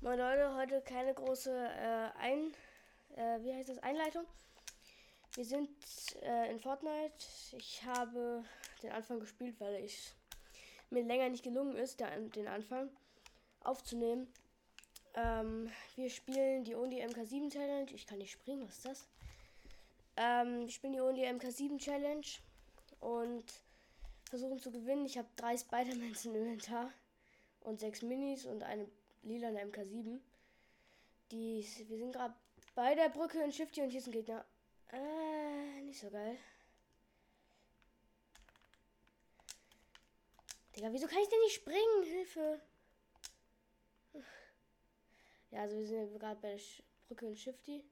Moin Leute, heute keine große äh, Ein, äh, wie heißt das, Einleitung. Wir sind äh, in Fortnite. Ich habe den Anfang gespielt, weil ich mir länger nicht gelungen ist, der, den Anfang aufzunehmen. Ähm, wir spielen die Only MK7 Challenge. Ich kann nicht springen, was ist das? Ähm, wir spielen die Only MK7 Challenge und versuchen zu gewinnen. Ich habe drei Spider-Mans im Inventar und sechs Minis und eine lila MK7. Die, wir sind gerade bei der Brücke in Shifty und hier ist ein Gegner. Äh, nicht so geil. Digga, wieso kann ich denn nicht springen? Hilfe. Ja, also wir sind gerade bei der Brücke in Shifty.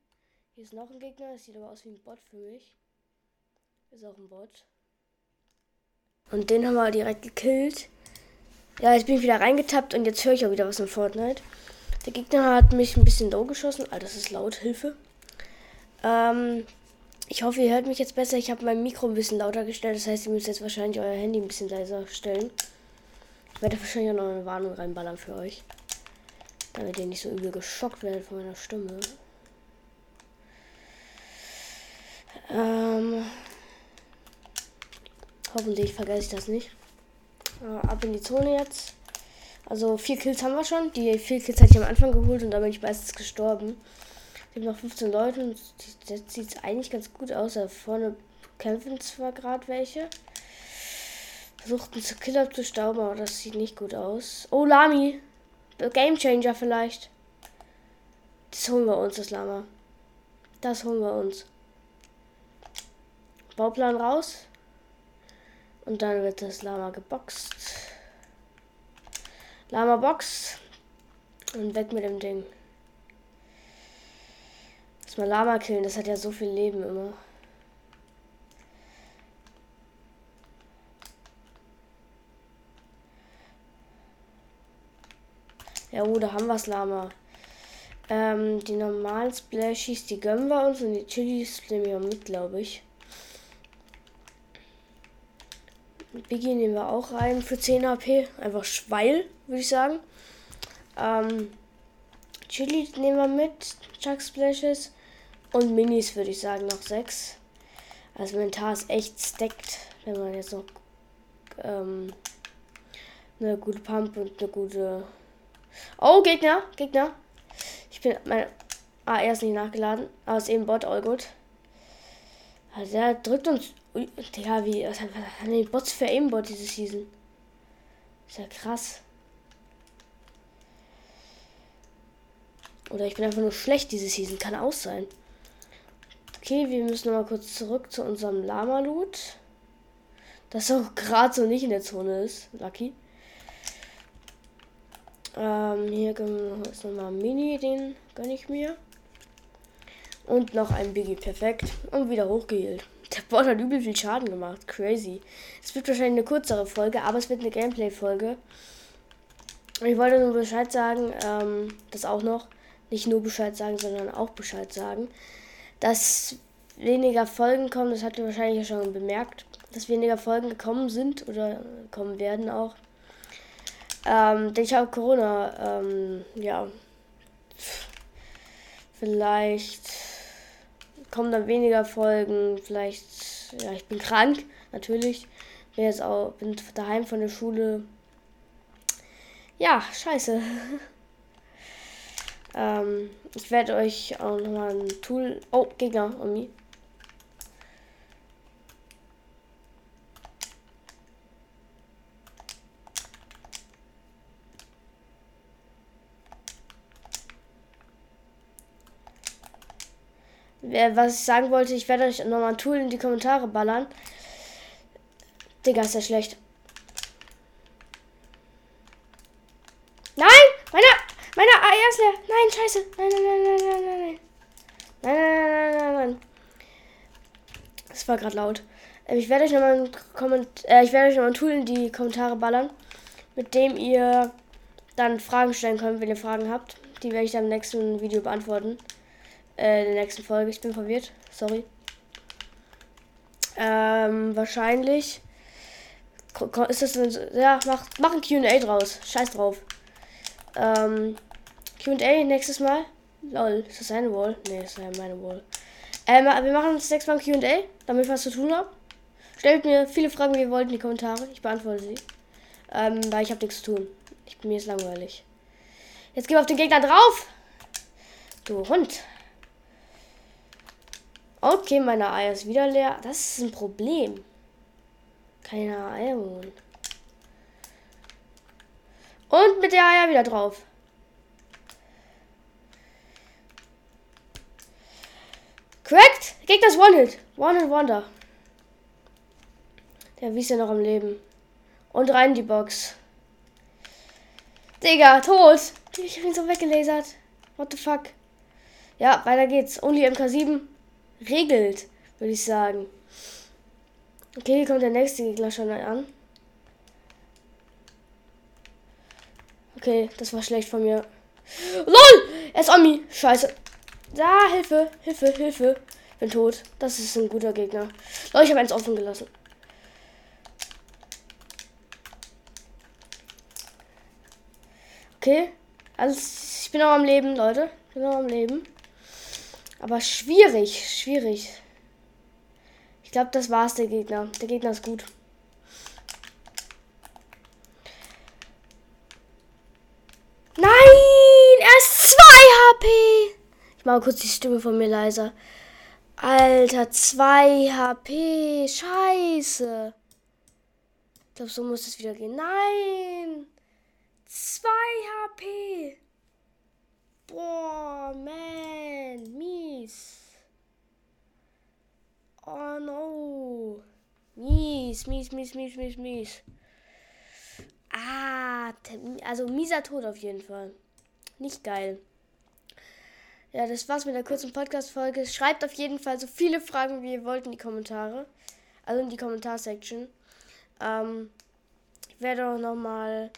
Hier ist noch ein Gegner. Das sieht aber aus wie ein Bot für mich. Ist auch ein Bot. Und den haben wir direkt gekillt. Ja, jetzt bin ich wieder reingetappt und jetzt höre ich auch wieder was in Fortnite. Der Gegner hat mich ein bisschen low geschossen. Alter, das ist laut. Hilfe. Ähm, ich hoffe, ihr hört mich jetzt besser. Ich habe mein Mikro ein bisschen lauter gestellt. Das heißt, ihr müsst jetzt wahrscheinlich euer Handy ein bisschen leiser stellen. Ich werde wahrscheinlich auch noch eine Warnung reinballern für euch. Damit ihr nicht so übel geschockt werdet von meiner Stimme. Ähm, hoffentlich vergesse ich das nicht. Äh, ab in die Zone jetzt. Also vier Kills haben wir schon. Die vier Kills hatte ich am Anfang geholt und da bin ich meistens gestorben. Ich habe noch 15 Leute und jetzt sieht es eigentlich ganz gut aus. Da vorne kämpfen zwar gerade welche. Versuchten zu Kill abzustauben, aber das sieht nicht gut aus. Oh, Lami. Game Changer vielleicht. Das holen wir uns, das Lama. Das holen wir uns. Bauplan raus. Und dann wird das Lama geboxt. Lama Box. Und weg mit dem Ding. Erstmal Lama killen, das hat ja so viel Leben immer. Ja, oh, da haben wir's, Lama. Ähm, die normalen Splashies, die gönnen wir uns und die Chilis nehmen wir mit, glaube ich. Biggie nehmen wir auch rein für 10 HP. Einfach Schweil, würde ich sagen. Ähm, Chili nehmen wir mit. Chuck Splashes. Und Minis würde ich sagen noch 6. Also Mentar ist echt stacked, wenn man jetzt noch ähm, eine gute Pump und eine gute. Oh, Gegner! Gegner! Ich bin mein. Ah, er ist nicht nachgeladen. Aber ist eben Bot, all gut. Also der drückt uns Ui, Digga, wie. Was haben die Bots für Aimbot diese Season? Ist ja krass. Oder ich bin einfach nur schlecht diese Season. Kann auch sein. Okay, wir müssen noch mal kurz zurück zu unserem Lama-Loot. Das auch gerade so nicht in der Zone ist. Lucky. Ähm, hier ist nochmal Mini, den gönne ich mir. Und noch ein Biggie, perfekt. Und wieder hochgehielt. Der Bot hat übel viel Schaden gemacht. Crazy. Es wird wahrscheinlich eine kürzere Folge, aber es wird eine Gameplay-Folge. Ich wollte nur Bescheid sagen, ähm, das auch noch. Nicht nur Bescheid sagen, sondern auch Bescheid sagen. Dass weniger Folgen kommen, das habt ihr wahrscheinlich schon bemerkt. Dass weniger Folgen gekommen sind oder kommen werden auch. Ähm, denn ich habe Corona, ähm, ja. Vielleicht kommen dann weniger Folgen. Vielleicht, ja, ich bin krank, natürlich. Bin jetzt auch, bin daheim von der Schule. Ja, scheiße. ähm, ich werde euch auch nochmal ein Tool. Oh, Gegner, Omi. Was ich sagen wollte, ich werde euch nochmal ein Tool in die Kommentare ballern. Digga, ist ja schlecht. Nein! Meine, meine AR ist leer. Nein, scheiße. Nein, nein, nein, nein, nein, nein. Nein, nein, nein, nein, nein. Das war gerade laut. Ähm, ich werde euch nochmal ein, Komment äh, ich werde euch noch ein Tool in die Kommentare ballern, mit dem ihr dann Fragen stellen könnt, wenn ihr Fragen habt. Die werde ich dann im nächsten Video beantworten äh, der nächsten Folge. Ich bin verwirrt. Sorry. Ähm, wahrscheinlich. Ist das so, Ja, mach, mach ein QA draus. Scheiß drauf. Ähm, QA nächstes Mal. Lol, ist das eine Wall? Ne, ist meine Wall. Ähm, wir machen uns nächstes Mal ein QA, damit ich was zu tun habe. Stellt mir viele Fragen, wie ihr wollt, in die Kommentare. Ich beantworte sie. Ähm, weil ich habe nichts zu tun. Ich, mir ist langweilig. Jetzt gehen wir auf den Gegner drauf. Du Hund. Okay, meine Eier ist wieder leer. Das ist ein Problem. Keine Eier. Und mit der Eier wieder drauf. Correct? Gegner ist One-Hit. One-Hit-Wonder. Der wies ja noch am Leben. Und rein in die Box. Digga, tot. Ich hab ihn so weggelasert. What the fuck? Ja, weiter geht's. Only MK7 regelt, würde ich sagen. Okay, hier kommt der nächste Gegner schon an. Okay, das war schlecht von mir. LOL! Er ist Omi. Scheiße. Da, Hilfe, Hilfe, Hilfe. Bin tot. Das ist ein guter Gegner. Leute, ich habe eins offen gelassen. Okay. Also, ich bin auch am Leben, Leute. Ich bin auch am Leben. Aber schwierig, schwierig. Ich glaube, das war's, der Gegner. Der Gegner ist gut. Nein! Er ist 2 HP! Ich mache kurz die Stimme von mir leiser. Alter, 2 HP. Scheiße. Ich glaube, so muss es wieder gehen. Nein! 2 HP. Boah, man. Mies. Oh no. Mies, mies, mies, mies, mies, mies. Ah, also mieser Tod auf jeden Fall. Nicht geil. Ja, das war's mit der kurzen Podcast-Folge. Schreibt auf jeden Fall so viele Fragen, wie ihr wollt in die Kommentare. Also in die Kommentarsektion. Ähm, ich werde auch nochmal.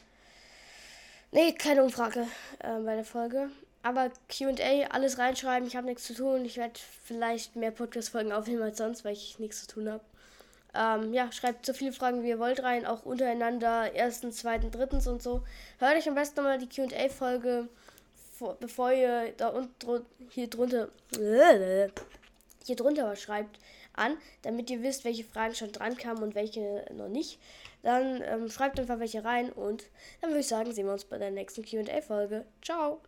Nee, keine Umfrage äh, bei der Folge. Aber QA, alles reinschreiben. Ich habe nichts zu tun. Ich werde vielleicht mehr Podcast-Folgen aufnehmen als sonst, weil ich nichts zu tun habe. Ähm, ja, schreibt so viele Fragen wie ihr wollt rein, auch untereinander, ersten, zweiten, drittens und so. Hört euch am besten nochmal die QA-Folge, bevor ihr da unten hier drunter hier drunter was schreibt, an, damit ihr wisst, welche Fragen schon dran kamen und welche noch nicht. Dann ähm, schreibt einfach welche rein und dann würde ich sagen, sehen wir uns bei der nächsten QA-Folge. Ciao!